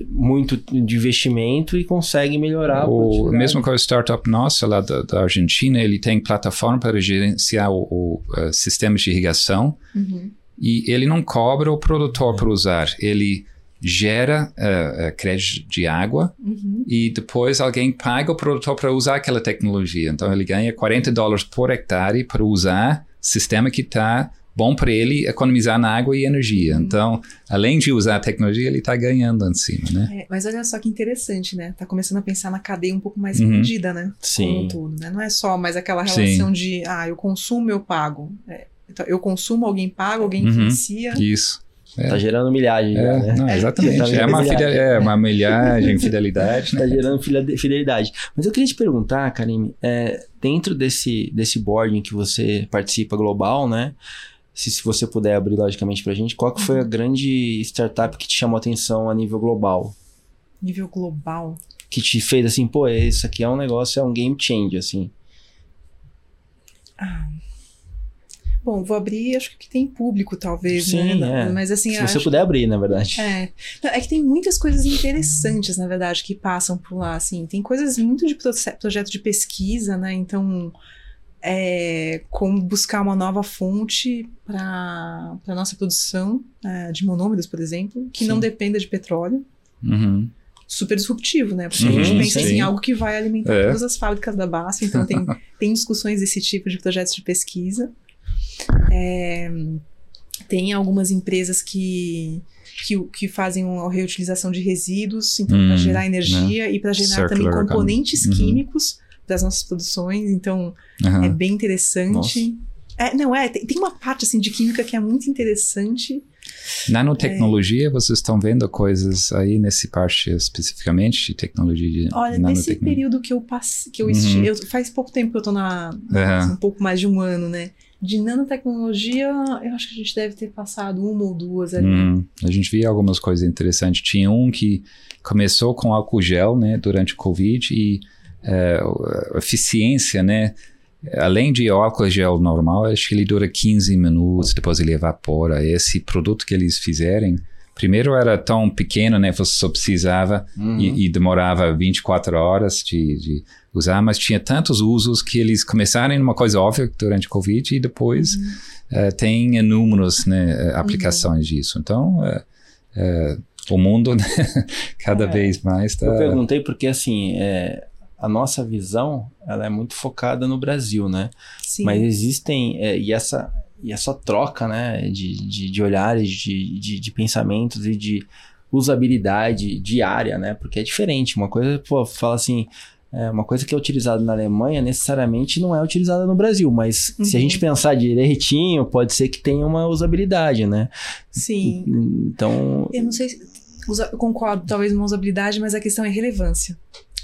muito de investimento e consegue melhorar O mesmo com a startup nossa lá da, da Argentina, ele tem plataforma para gerenciar o, o eh, sistemas de irrigação Uhum. e ele não cobra o produtor para usar. Ele gera eh, crédito de água Uhum. e depois alguém paga o produtor para usar aquela tecnologia. Então ele ganha 40 dólares por hectare para usar sistema que está bom para ele economizar na água e energia. Então, além de usar a tecnologia, ele está ganhando em cima, né? É, mas olha só que interessante, né? Tá começando a pensar na cadeia um pouco mais Uhum. né? Sim. Como um todo, né? Não é só mais aquela Sim. relação de, ah, eu consumo, eu pago. É, então, eu consumo, alguém paga, alguém Uhum. influencia. Isso. Tá gerando milhagem já, É, né? não, exatamente. *laughs* Tá É uma, é uma milhagem, fidelidade, *laughs* Tá né? gerando fide- fidelidade. Mas eu queria te perguntar, Karime, é, dentro desse, desse boarding que você participa global, né? Se, se você puder abrir logicamente pra gente, qual que foi a grande startup que te chamou a atenção a nível global? Nível global. Que te fez assim, pô, isso aqui é um negócio, é um game change, assim. Bom, vou abrir, acho que tem público, talvez, Sim, né? é. Mas assim, Se você puder abrir, na verdade. É. Não, é que tem muitas coisas interessantes, na verdade, que passam por lá, assim. Tem coisas muito de proce- projeto de pesquisa, né? Então, é, como buscar uma nova fonte para a nossa produção é, de monômeros, por exemplo, que não Sim. dependa de petróleo. Uhum. Super disruptivo, né? Porque Sim, a gente pensa sim. assim, algo que vai alimentar É. todas as fábricas da BASF, então tem, *laughs* tem discussões desse tipo de projetos de pesquisa. É, tem algumas empresas que, que, que fazem a reutilização de resíduos, então para Hum, gerar energia e para gerar também Circular componentes economy. Uhum. químicos das nossas produções, então Aham. é bem interessante. É, não, é, tem, tem uma parte assim de química que é muito interessante. Nanotecnologia, vocês estão vendo coisas aí nesse parte especificamente de tecnologia de Olha, nesse período que eu passei, que eu, Uhum. esti- eu faz pouco tempo que eu tô na, Aham. um pouco mais de um ano, né? De nanotecnologia, eu acho que a gente deve ter passado uma ou duas ali. Hum, a gente via algumas coisas interessantes. Tinha um que começou com álcool gel, né, durante o Covid e eh, a eficiência, né, além de álcool gel normal, acho que ele dura 15 minutos, depois ele evapora. Esse produto que eles fizerem, primeiro era tão pequeno, né, você só precisava Uhum. e, e demorava 24 horas de, de usar, mas tinha tantos usos que eles começaram em uma coisa óbvia durante o Covid e depois eh, tem inúmeros né, eh, aplicações disso. Então, eh, eh, o mundo né, *laughs* cada É. vez mais está... Eu perguntei porque, assim, é, a nossa visão, ela é muito focada no Brasil, né? Sim. Mas existem, é, e, essa, e essa troca, né, de, de, de olhares, de, de, de pensamentos e de usabilidade diária, né? Porque é diferente. Uma coisa, pô, fala assim, é, uma coisa que é utilizada na Alemanha necessariamente não é utilizada no Brasil, mas se a Uhum. gente pensar direitinho, pode ser que tenha uma usabilidade, né? Sim. Então, Eu não sei se. Eu concordo, talvez uma usabilidade, mas a questão é relevância.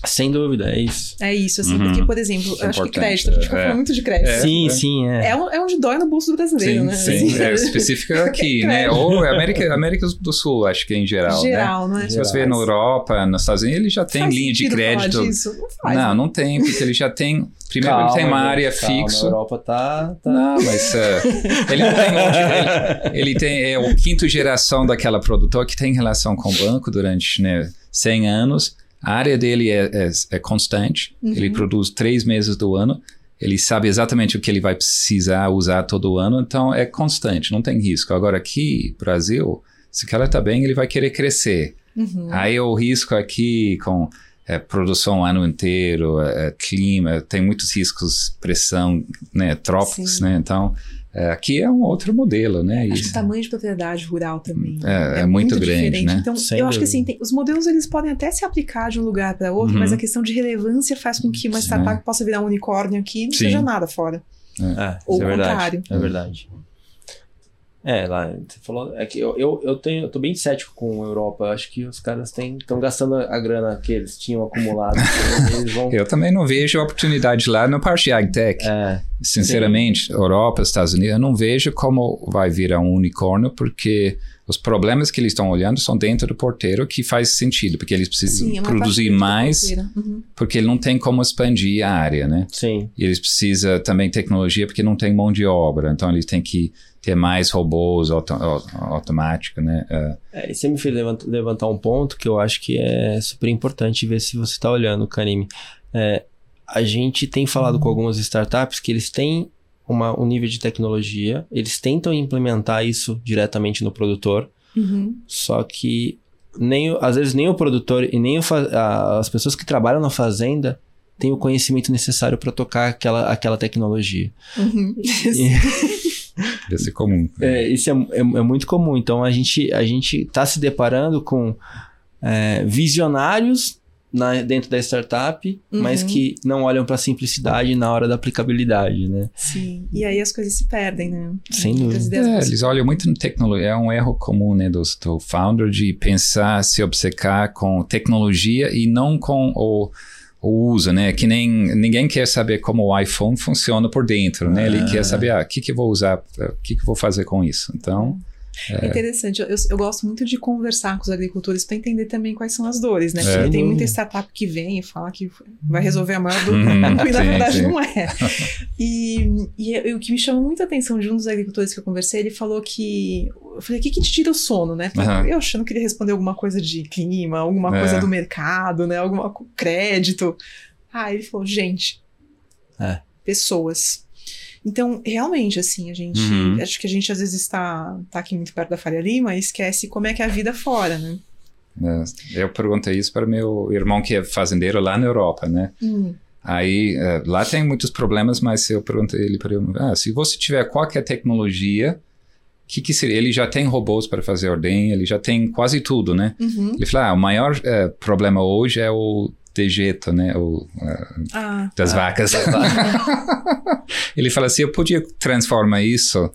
Sem dúvida, é isso. É isso, assim, Uhum. porque, por exemplo, Isso é acho que crédito, a gente vai é. falar muito de crédito. É. sim, sim, é. É, um- é onde dói no bolso do brasileiro, Sim, né? sim, Assim, é *laughs* específica aqui, né? Ou América, América do Sul, acho que em geral, né? Geral, não é? Se você vê na Europa, nos Estados Unidos, ele já tem Faz linha de crédito. disso? Não faz. Não, não tem, porque ele já tem. Primeiro, ele tem uma Calma, área calma, fixa. A Europa tá. tá... Não, mas eh, ele não tem onde. Ele, ele tem é o quinto geração daquela produtora que tem relação com o banco durante né, 100 anos. A área dele é, é, é constante. Uhum. Ele produz três meses do ano. Ele sabe exatamente o que ele vai precisar usar todo ano, então é constante, não tem risco. Agora aqui, Brasil, se o cara tá bem, ele vai querer crescer. Uhum. Aí o risco aqui com é, produção o ano inteiro, é, clima, tem muitos riscos, pressão, né, trópicos, Sim. né? Então, é, aqui é um outro modelo, né? Acho que o tamanho de propriedade rural também. É, é muito grande, diferente. né? Então, Sem eu acho que dúvida. assim, tem- os modelos eles podem até se aplicar de um lugar para outro, Uhum. mas a questão de relevância faz com que uma Sim. startup possa virar um unicórnio aqui e não Sim. seja nada fora. É, Ou isso é o contrário. É verdade. É, lá, você falou. É que eu, eu, eu, tenho, eu tô bem cético com a Europa. Eu acho que os caras estão gastando a grana que eles tinham acumulado. *laughs* eles vão. Eu também não vejo oportunidade lá no parte de agtech. É, Sinceramente, Europa, Estados Unidos, eu não vejo como vai virar um unicórnio, porque os problemas que eles estão olhando são dentro do porteiro, que faz sentido, porque eles precisam Sim, é produzir mais. Uhum. porque ele não tem como expandir a área, né? sim. E eles precisam também tecnologia porque não tem mão de obra. Então eles têm que ter mais robôs auto, au- automáticos, né? É, É, e você me fez levant- levantar um ponto que eu acho que é super importante ver se você está olhando, Karime. É, a gente tem falado com algumas startups que eles têm uma, um nível de tecnologia, eles tentam implementar isso diretamente no produtor, Uhum. só que nem, às vezes nem o produtor e nem o a- as pessoas que trabalham na fazenda têm o conhecimento necessário para tocar aquela, aquela tecnologia. Uhum. *laughs* *laughs* deve ser comum. É, isso é, é, é muito comum. Então a gente a gente está se deparando com é, visionários na- dentro da startup, mas Uhum. que não olham para a simplicidade na hora da aplicabilidade, né? Sim. E aí as coisas se perdem, né? Sem dúvida. ideias É, eles olham muito na tecnologia. É um erro comum né, do, do founder de pensar, se obcecar com tecnologia e não com o, o uso, né? Que nem ninguém quer saber como o iPhone funciona por dentro, né? Ele Ah. quer saber, ah, o que, que eu vou usar, o que, que eu vou fazer com isso. Então, É interessante, eu, eu, gosto muito de conversar com os agricultores para entender também quais são as dores, né? É. Porque tem muita startup que vem e fala que vai resolver a maior dor do Uhum, mundo *laughs* e na sim, verdade sim. não é. E, e, e o que me chamou muita atenção de um dos agricultores que eu conversei, ele falou que. Eu falei, o que, que te tira o sono, né? Aham. Eu achando que ele responder alguma coisa de clima, alguma É. coisa do mercado, né? Alguma co- crédito. Ah, ele falou, gente. É. Pessoas. Então, realmente, assim, a gente. Uhum. Acho que a gente às vezes está tá aqui muito perto da Faria Lima e esquece como é que é a vida fora, né? É, Eu perguntei isso para meu irmão que é fazendeiro lá na Europa, né? Hum, Aí, eh, lá tem muitos problemas, mas eu perguntei ele para ele, ah, se você tiver qualquer tecnologia, que que seria? Ele já tem robôs para fazer ordem, ele já tem quase tudo, né? uhum. Ele falou, ah, o maior eh, problema hoje é o dejeto, né? O, eh, Ah, das Ah, vacas. *laughs* ele fala assim, eu podia transformar isso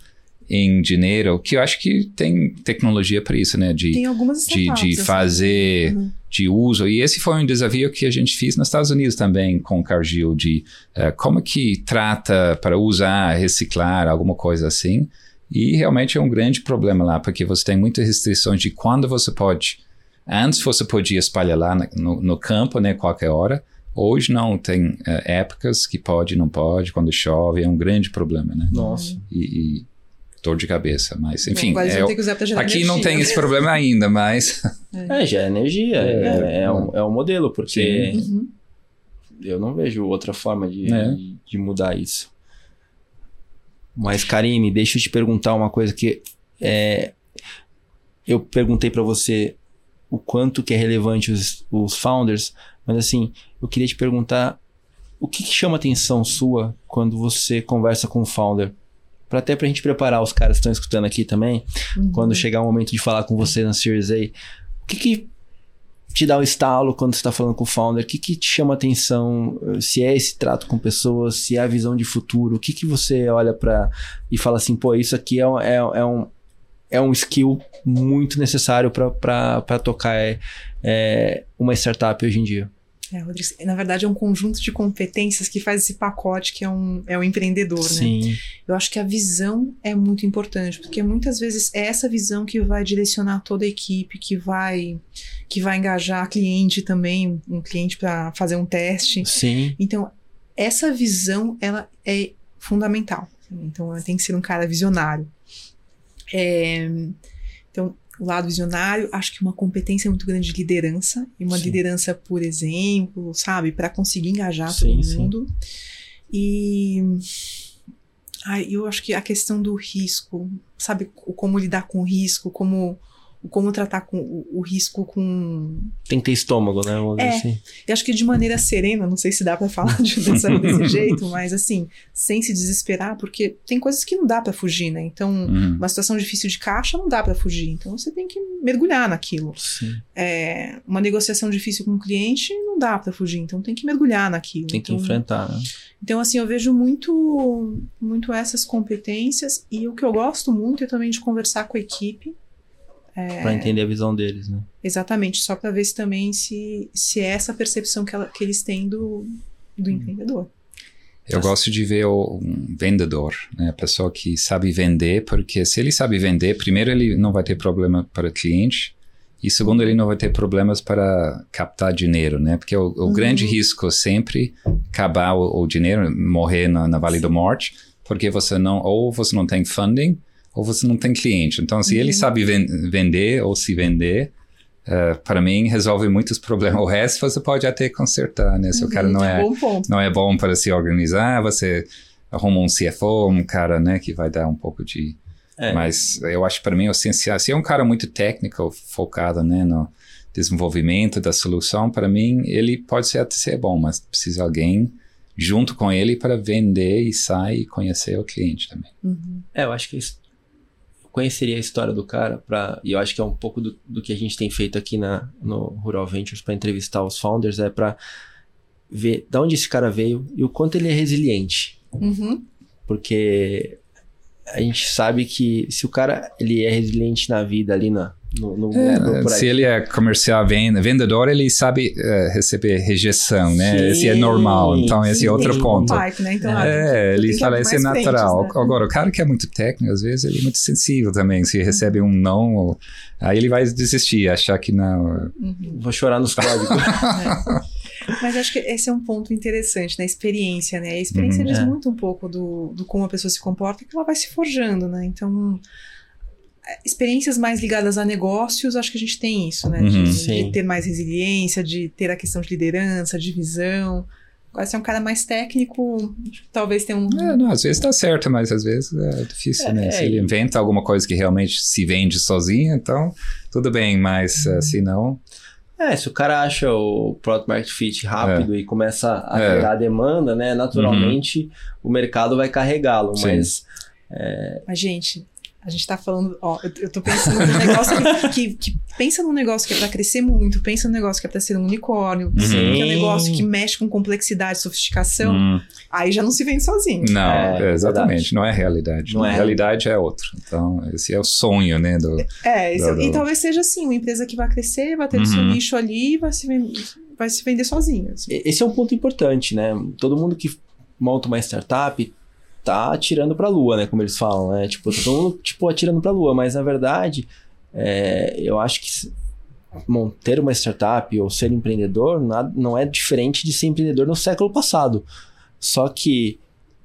em dinheiro, que eu acho que tem tecnologia para isso, né? De, tem algumas de, de assim. fazer Uhum. de uso. E esse foi um desafio que a gente fez nos Estados Unidos também com o Cargill, de eh, como que trata para usar, reciclar, alguma coisa assim. E realmente é um grande problema lá, porque você tem muitas restrições de quando você pode. Antes você podia espalhar lá no, no campo, né, qualquer hora. Hoje não, tem eh, épocas que pode, não pode, quando chove, é um grande problema, né? Nossa. E, e dor de cabeça, mas enfim. É aqui não energia, tem né? esse problema ainda, mas *laughs* É, já é energia, é, É. é, um, é um modelo, porque Uhum. eu não vejo outra forma de, É. de, de mudar isso. Mas, Karine, deixa eu te perguntar uma coisa que é, eu perguntei pra você o quanto que é relevante os, os founders, mas assim, eu queria te perguntar o que, que chama atenção sua quando você conversa com o founder? Pra até pra gente preparar os caras que estão escutando aqui também, Uhum. quando chegar o momento de falar com você na Series A, o que que te dá o estalo quando você está falando com o founder? O que que te chama atenção? Se é esse trato com pessoas, se é a visão de futuro, o que que você olha para e fala assim, pô, isso aqui é, um- é, é um é um skill muito necessário para tocar é, é, uma startup hoje em dia. É, Rodrigo, na verdade é um conjunto de competências que faz esse pacote que é um, é um empreendedor, né? Sim, Eu acho que a visão é muito importante, porque muitas vezes é essa visão que vai direcionar toda a equipe, que vai que vai engajar cliente também, um cliente para fazer um teste. sim, Então, essa visão ela é fundamental. Então, tem que ser um cara visionário. É, então, o lado visionário, acho que uma competência muito grande de liderança, e uma Sim. liderança por exemplo, sabe, para conseguir engajar Sim, todo sim. mundo. E ai, eu acho que a questão do risco, sabe, como lidar com o risco, como como tratar com o, o risco com tem que ter estômago, né? É. assim. eu acho que de maneira serena, não sei se dá pra falar de, *laughs* dessa- desse jeito, mas assim, sem se desesperar, porque tem coisas que não dá pra fugir, né? Então, Uhum. uma situação difícil de caixa não dá pra fugir, então você tem que mergulhar naquilo. Sim. É, uma negociação difícil com o cliente não dá pra fugir, então tem que mergulhar naquilo. Tem que então, enfrentar, né? então, assim, eu vejo muito, muito essas competências e o que eu gosto muito é também de conversar com a equipe. É. Pra entender a visão deles, né? Exatamente, só para ver se também se, se é essa percepção que, ela- que eles têm do, do empreendedor. Eu gosto de ver o um vendedor, né? A pessoa que sabe vender, porque se ele sabe vender, primeiro ele não vai ter problema para o cliente e segundo ele não vai ter problemas para captar dinheiro, né? Porque o, o Uhum. grande risco é sempre acabar o, o dinheiro, morrer na, na Vale da Morte, porque você não ou você não tem funding ou você não tem cliente. Então, se ele Uhum. sabe ven- vender ou se vender, eh, para mim resolve muitos *laughs* problemas. O resto você pode até consertar, né? Se o cara Uhum, não é Bom não é bom para se organizar, você arruma um CFO, um cara, né, que vai dar um pouco de... É. Mas eu acho para mim o essencial, se é um cara muito técnico, focado, né, no desenvolvimento da solução, para mim ele pode ser até ser bom, mas precisa alguém junto com ele para vender e sair e conhecer o cliente também. Uhum. É, eu acho que isso- conheceria a história do cara para e eu acho que é um pouco do, do que a gente tem feito aqui na no Rural Ventures para entrevistar os founders é para ver de onde esse cara veio e o quanto ele é resiliente, Uhum. porque a gente sabe que se o cara ele é resiliente na vida ali na no, no, É, no- se ele é comercial vend- vendedor, ele sabe eh, receber rejeição, né? Sim, esse é normal. Então, esse sim, é outro ponto. Pipe, né? Então, É, ele que fala, esse é natural. né? Agora, o cara que é muito técnico, às vezes, ele é muito sensível também. Se recebe um não, ou- aí ele vai desistir, achar que não. Uhum. Vou chorar nos códigos. *laughs* É. Mas acho que esse é um ponto interessante, né? A experiência, né? A experiência Uhum. diz É. muito um pouco do, do como a pessoa se comporta e que ela vai se forjando, né? Então, é, experiências mais ligadas a negócios, acho que a gente tem isso, né? Uhum. De, de ter mais resiliência, de ter a questão de liderança, de visão. Agora, se é um cara mais técnico, talvez tenha um. É, não, às vezes dá certo, mas às vezes é difícil, É, né? é, Se ele inventa alguma coisa que realmente se vende sozinho, então tudo bem, mas eh, se não. É, se o cara acha o Product Market Fit rápido e começa a É. gerar demanda, né? Naturalmente o mercado vai carregá-lo, mas Mas, gente, a gente tá falando, ó, eu, eu tô pensando num negócio que, *laughs* que- que- pensa num negócio que é pra crescer muito, pensa num negócio que é pra ser um unicórnio, Uhum. que é um negócio que mexe com complexidade, sofisticação, Hum, aí já não se vende sozinho. não, É, é, exatamente, verdade. não é realidade. Não a é. realidade é outra. Então, esse é o sonho, né? Do, É, esse- Não, não. e talvez seja assim, uma empresa que vai crescer, vai ter o seu Uhum. nicho ali e vai se, ven- vai se vender sozinha. assim. esse é um ponto importante, né? Todo mundo que monta uma startup tá atirando pra lua, né? Como eles falam, né? Tipo, tá todo mundo tipo, atirando pra lua, mas na verdade, é, eu acho que bom, ter uma startup ou ser empreendedor nada- não é diferente de ser empreendedor no século passado. Só que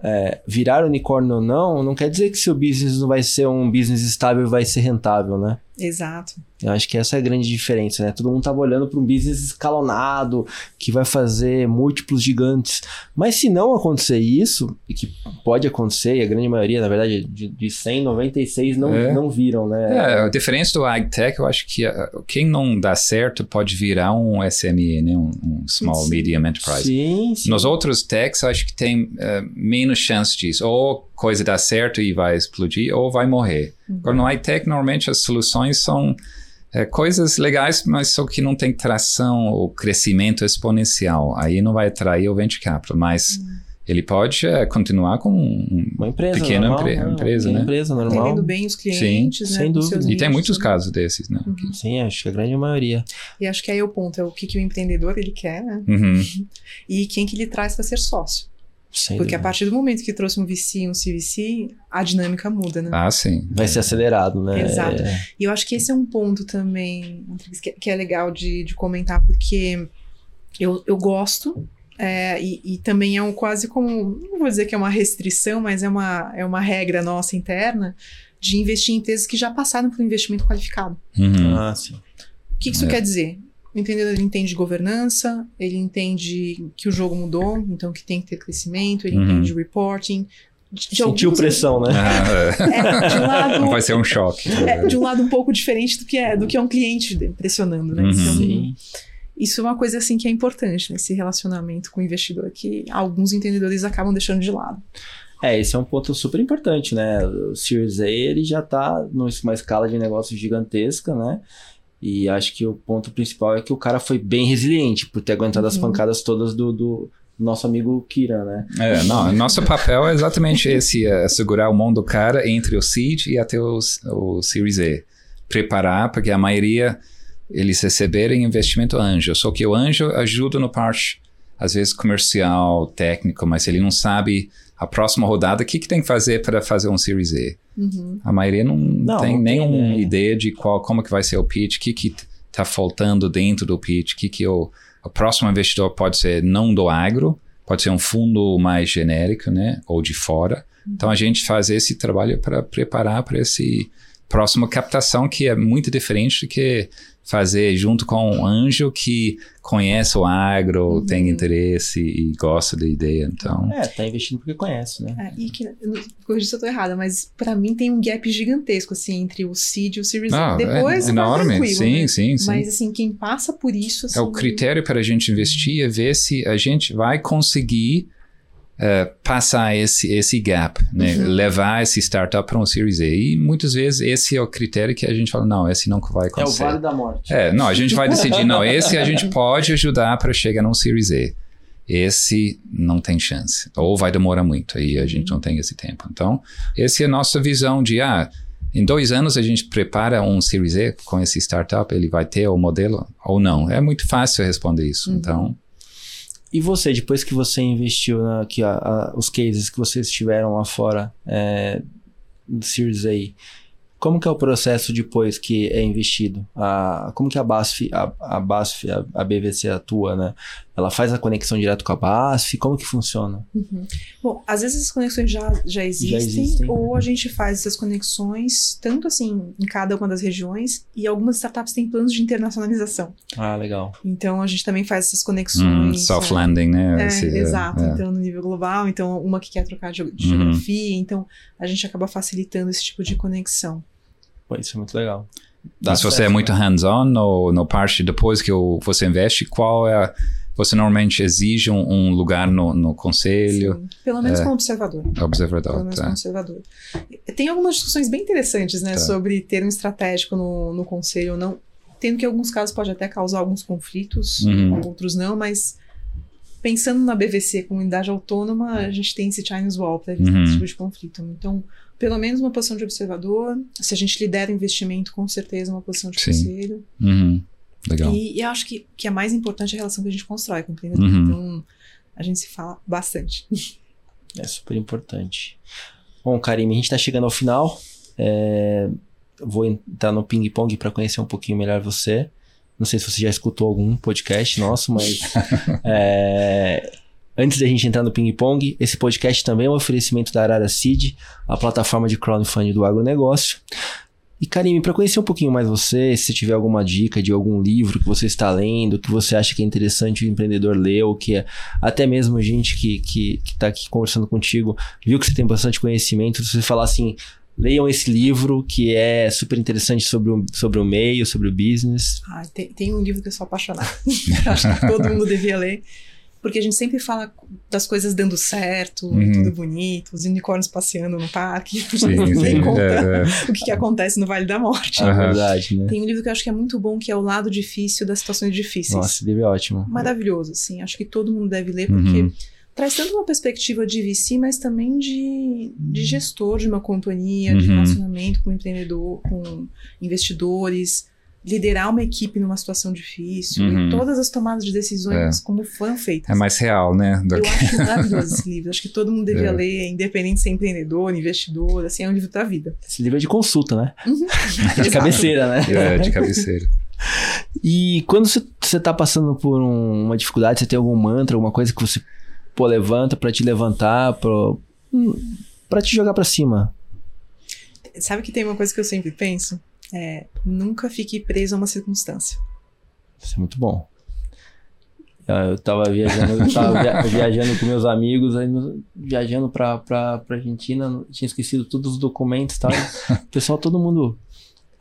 é, virar unicórnio ou não, não quer dizer que seu business não vai ser um business estável e vai ser rentável, né? Exato. Eu acho que essa é a grande diferença, né? Todo mundo tava olhando para um business escalonado, que vai fazer múltiplos gigantes. Mas se não acontecer isso, e que pode acontecer, e a grande maioria, na verdade, de, de 100, 96 não, É. não viram, né? É, a diferença do AgTech, eu acho que ah, quem não dá certo pode virar um SME, né? Um, um Small Sim. Medium Enterprise. Sim, sim. Nos outros techs, eu acho que tem eh, menos chance disso. Ou coisa dá certo e vai explodir, ou vai morrer. Agora, no high-tech, normalmente as soluções são eh, coisas legais, mas só que não tem tração ou crescimento exponencial. Aí não vai atrair o venture capital, mas ele pode eh, continuar com um... Uma empresa Pequena normal, empre- né? empresa, Pequena né? empresa normal. Entendendo bem os clientes, né? sem dúvida. E tem muitos né? casos desses, né? Sim, acho que a grande maioria. E acho que aí é o ponto, é o que, que o empreendedor ele quer, né? Uhum. *laughs* E quem que ele traz para ser sócio. Sem Porque a dúvida. partir do momento que trouxe um VC e um CVC, a dinâmica muda, né? Ah, sim. Vai ser acelerado, né? Exato. É, E eu acho que esse é um ponto também, que é legal de, de comentar, porque eu, eu gosto, é, e, e também é um quase como, não vou dizer que é uma restrição, mas é uma, é uma regra nossa interna de investir em empresas que já passaram por um investimento qualificado. Uhum. Ah, sim. O que, que isso É. quer dizer? O empreendedor ele entende de governança, ele entende que o jogo mudou, então que tem que ter crescimento, ele Uhum. entende de reporting. De, de Sentiu alguns- pressão, né? Ah, É, de um *laughs* lado, não vai ser um choque. é, de um lado um pouco diferente do que é, do que é um cliente pressionando, né? Uhum. Então, Sim. isso é uma coisa assim que é importante nesse relacionamento com o investidor, que alguns entendedores acabam deixando de lado. É, esse é um ponto super importante, né? O Series A ele já está numa escala de negócio gigantesca, né? E acho que o ponto principal é que o cara foi bem resiliente por ter aguentado as Uhum. pancadas todas do, do nosso amigo Kira, né? É, não, nosso papel é exatamente esse, é segurar o mão do cara entre o seed e até o, o Series A. Preparar, porque a maioria, eles receberem investimento anjo, só que o anjo ajuda no parte, às vezes, comercial, técnico, mas ele não sabe a próxima rodada, o que, que tem que fazer para fazer um Series A. Uhum. A maioria não, Não, tem não tem nenhuma ideia. ideia de qual, como que vai ser o pitch, o que que tá faltando dentro do pitch, o que que o, o próximo investidor pode ser não do agro, pode ser um fundo mais genérico, né, ou de fora. Então a gente faz esse trabalho para preparar para esse próxima captação que é muito diferente do que fazer junto com um anjo que conhece o agro, tem interesse e gosta da ideia. Então, É, tá investindo porque conhece, né? É, e que, corrija se eu tô errada, mas pra mim tem um gap gigantesco, assim, entre o seed e o Series ah, Depois é enorme. Sim, né? sim, sim. Mas, assim, quem passa por isso, assim... É o critério para a gente investir é ver se a gente vai conseguir eh, passar esse, esse gap, né? Uhum. levar esse startup para um Series A. E muitas vezes esse é o critério que a gente fala, não, esse não vai É o acontecer. vale da morte. É, não, a gente vai decidir, não, *laughs* esse a gente pode ajudar para chegar num Series A. Esse não tem chance. Ou vai demorar muito, aí a gente não tem esse tempo. Então, essa é a nossa visão de, ah, em dois anos a gente prepara um Series E com esse startup, ele vai ter o modelo ou não? É muito fácil responder isso. Uhum. Então, E você, depois que você investiu na, que a- a- os cases que vocês tiveram lá fora é, do Series A, como que é o processo depois que é investido? A, como que a BASF, a, a BASF, a, a BVC atua, né? Ela faz a conexão direto com a BASF? Como que funciona? Uhum. Bom, às vezes as conexões já, já, existem, existem. ou a gente faz essas conexões, tanto assim, em cada uma das regiões, e algumas startups têm planos de internacionalização. Ah, legal. Então a gente também faz essas hum, conexões. soft é, landing, né? É, Esse, é, exato. é. Então, no nível global, então uma que quer trocar de de Uhum. geografia, então a gente acaba facilitando esse tipo de conexão. Pô, isso é muito legal. Dá Mas você certo, é muito né? hands-on no, no parte depois que você investe, qual é. a- você normalmente exige um, um lugar no, no conselho, Sim. Pelo menos como observador. observador. Pelo menos tá? como observador. Tem algumas discussões bem interessantes, né, Tá. sobre ter um estratégico no, no conselho ou não. Tendo que em alguns casos pode até causar alguns conflitos, Uhum. outros não, mas pensando na BVC como unidade autônoma, a gente tem esse Chinese Wall para evitar Uhum. esse tipo de conflito. Então, pelo menos uma posição de observador. Se a gente lidera investimento, com certeza uma posição de Sim. conselho. Uhum. Legal. E, e eu acho que, que a mais importante é a relação que a gente constrói com o empreendedor. Uhum. Então, a gente se fala bastante. É super importante. Bom, Karim, a gente está chegando ao final. É, vou entrar no ping-pong para conhecer um pouquinho melhor você. Não sei se você já escutou algum podcast nosso, mas *laughs* é, antes da gente entrar no ping-pong, esse podcast também é um oferecimento da Arara Seed, a plataforma de crowdfunding do agronegócio. E Karim, para conhecer um pouquinho mais você, se tiver alguma dica de algum livro que você está lendo, que você acha que é interessante o empreendedor ler, ou que é até mesmo gente que, que, que tá aqui conversando contigo, viu que você tem bastante conhecimento, se você falar assim, leiam esse livro que é super interessante sobre o, sobre o meio, sobre o business. Ah, tem, tem um livro que eu sou apaixonada. *laughs* Acho que todo mundo devia ler. Porque a gente sempre fala das coisas dando certo, Uhum. tudo bonito, os unicórnios passeando no parque. *laughs* Sim, sim. conta é, é. o que, que acontece no Vale da Morte. É verdade, né? Tem um livro que eu acho que é muito bom, que é O Lado Difícil das Situações Difíceis. Nossa, esse livro é ótimo. Maravilhoso, assim. Acho que todo mundo deve ler, porque Uhum. traz tanto uma perspectiva de VC, mas também de, de gestor de uma companhia, de Uhum. relacionamento com empreendedor, com investidores, liderar uma equipe numa situação difícil, Uhum. e todas as tomadas de decisões como foram feitas. É mais real, né? do Eu que- acho *laughs* maravilhoso esse livro. Acho que todo mundo devia É. ler, independente de ser empreendedor, investidor, assim, é um livro da vida. Esse livro é de consulta, né? Uhum. *laughs* De cabeceira, né? É, de cabeceira. *laughs* E quando você, você tá passando por um- uma dificuldade, você tem algum mantra, alguma coisa que você pô, levanta pra te levantar, pro, hum, pra te jogar pra cima? Sabe que tem uma coisa que eu sempre penso? É, nunca fique preso a uma circunstância. Isso é muito bom. Eu eu tava viajando, eu tava via- *laughs* viajando com meus amigos, aí viajando pra, pra, pra Argentina, tinha esquecido todos os documentos e tal. *laughs* O pessoal, todo mundo.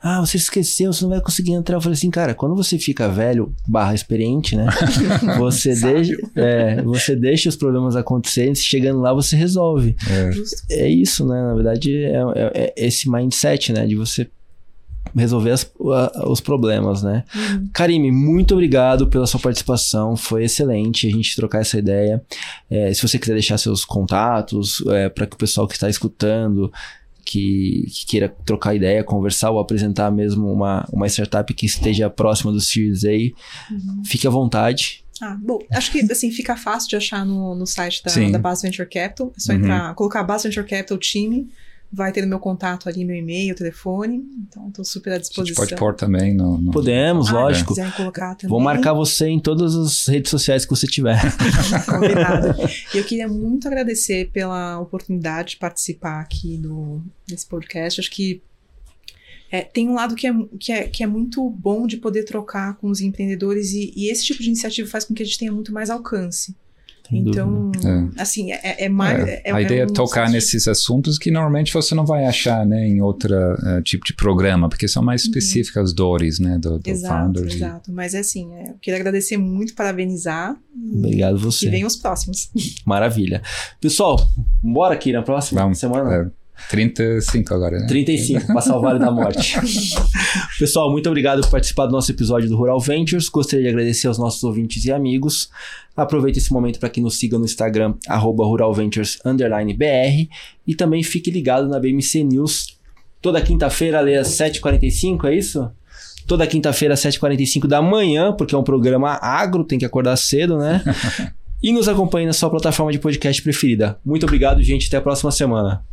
Ah, você esqueceu, você não vai conseguir entrar. Eu falei assim, cara, quando você fica velho, barra experiente, né? *laughs* Você deixa, é, você deixa os problemas acontecerem, chegando lá você resolve. É. É isso, né? Na verdade, é, é- é esse mindset, né? De você resolver as- a- os problemas, né? Uhum. Karime, muito obrigado pela sua participação. Foi excelente a gente trocar essa ideia. É, se você quiser deixar seus contatos para que o pessoal que está escutando que, que queira trocar ideia, conversar ou apresentar mesmo uma, uma startup que esteja próxima do Series A, Uhum. fique à vontade. Ah, bom, acho que assim fica fácil de achar no, no site da, Sim. da Base Venture Capital. É só Uhum. entrar, colocar Base Venture Capital time, vai ter no meu contato ali, meu e-mail, telefone. Então, estou super à A gente disposição. pode pôr também no. no- Podemos, Ah, lógico. Se quiser colocar também. Vou marcar você em todas as redes sociais que você tiver. *laughs* Combinado. E eu queria muito agradecer pela oportunidade de participar aqui do, desse podcast. Acho que é, tem um lado que é, que, é, que é muito bom de poder trocar com os empreendedores e, e esse tipo de iniciativa faz com que a gente tenha muito mais alcance. Então, dúvida. assim, é, é mais. É, é- a é ideia é tocar incentivo. nesses assuntos que normalmente você não vai achar né, em outro tipo de programa, porque são mais específicas as dores né, do, do Uhum. Exato, founders. e- exato. Mas é assim, é, eu queria agradecer muito, parabenizar. Obrigado E você. venham os próximos. Maravilha. Pessoal, bora aqui na próxima Vamos, semana. É, 35 agora, né? 35, passar o Vale da Morte. *laughs* Pessoal, muito obrigado por participar do nosso episódio do Rural Ventures. Gostaria de agradecer aos nossos ouvintes e amigos. Aproveite esse momento para que nos siga no Instagram, arroba ruralventures_br e também fique ligado na BMC News Toda quinta-feira, às 7h45, é isso? Toda quinta-feira, às 7h45 da manhã, porque é um programa agro, tem que acordar cedo, né? *laughs* e nos acompanhe na sua plataforma de podcast preferida. Muito obrigado, gente. Até a próxima semana.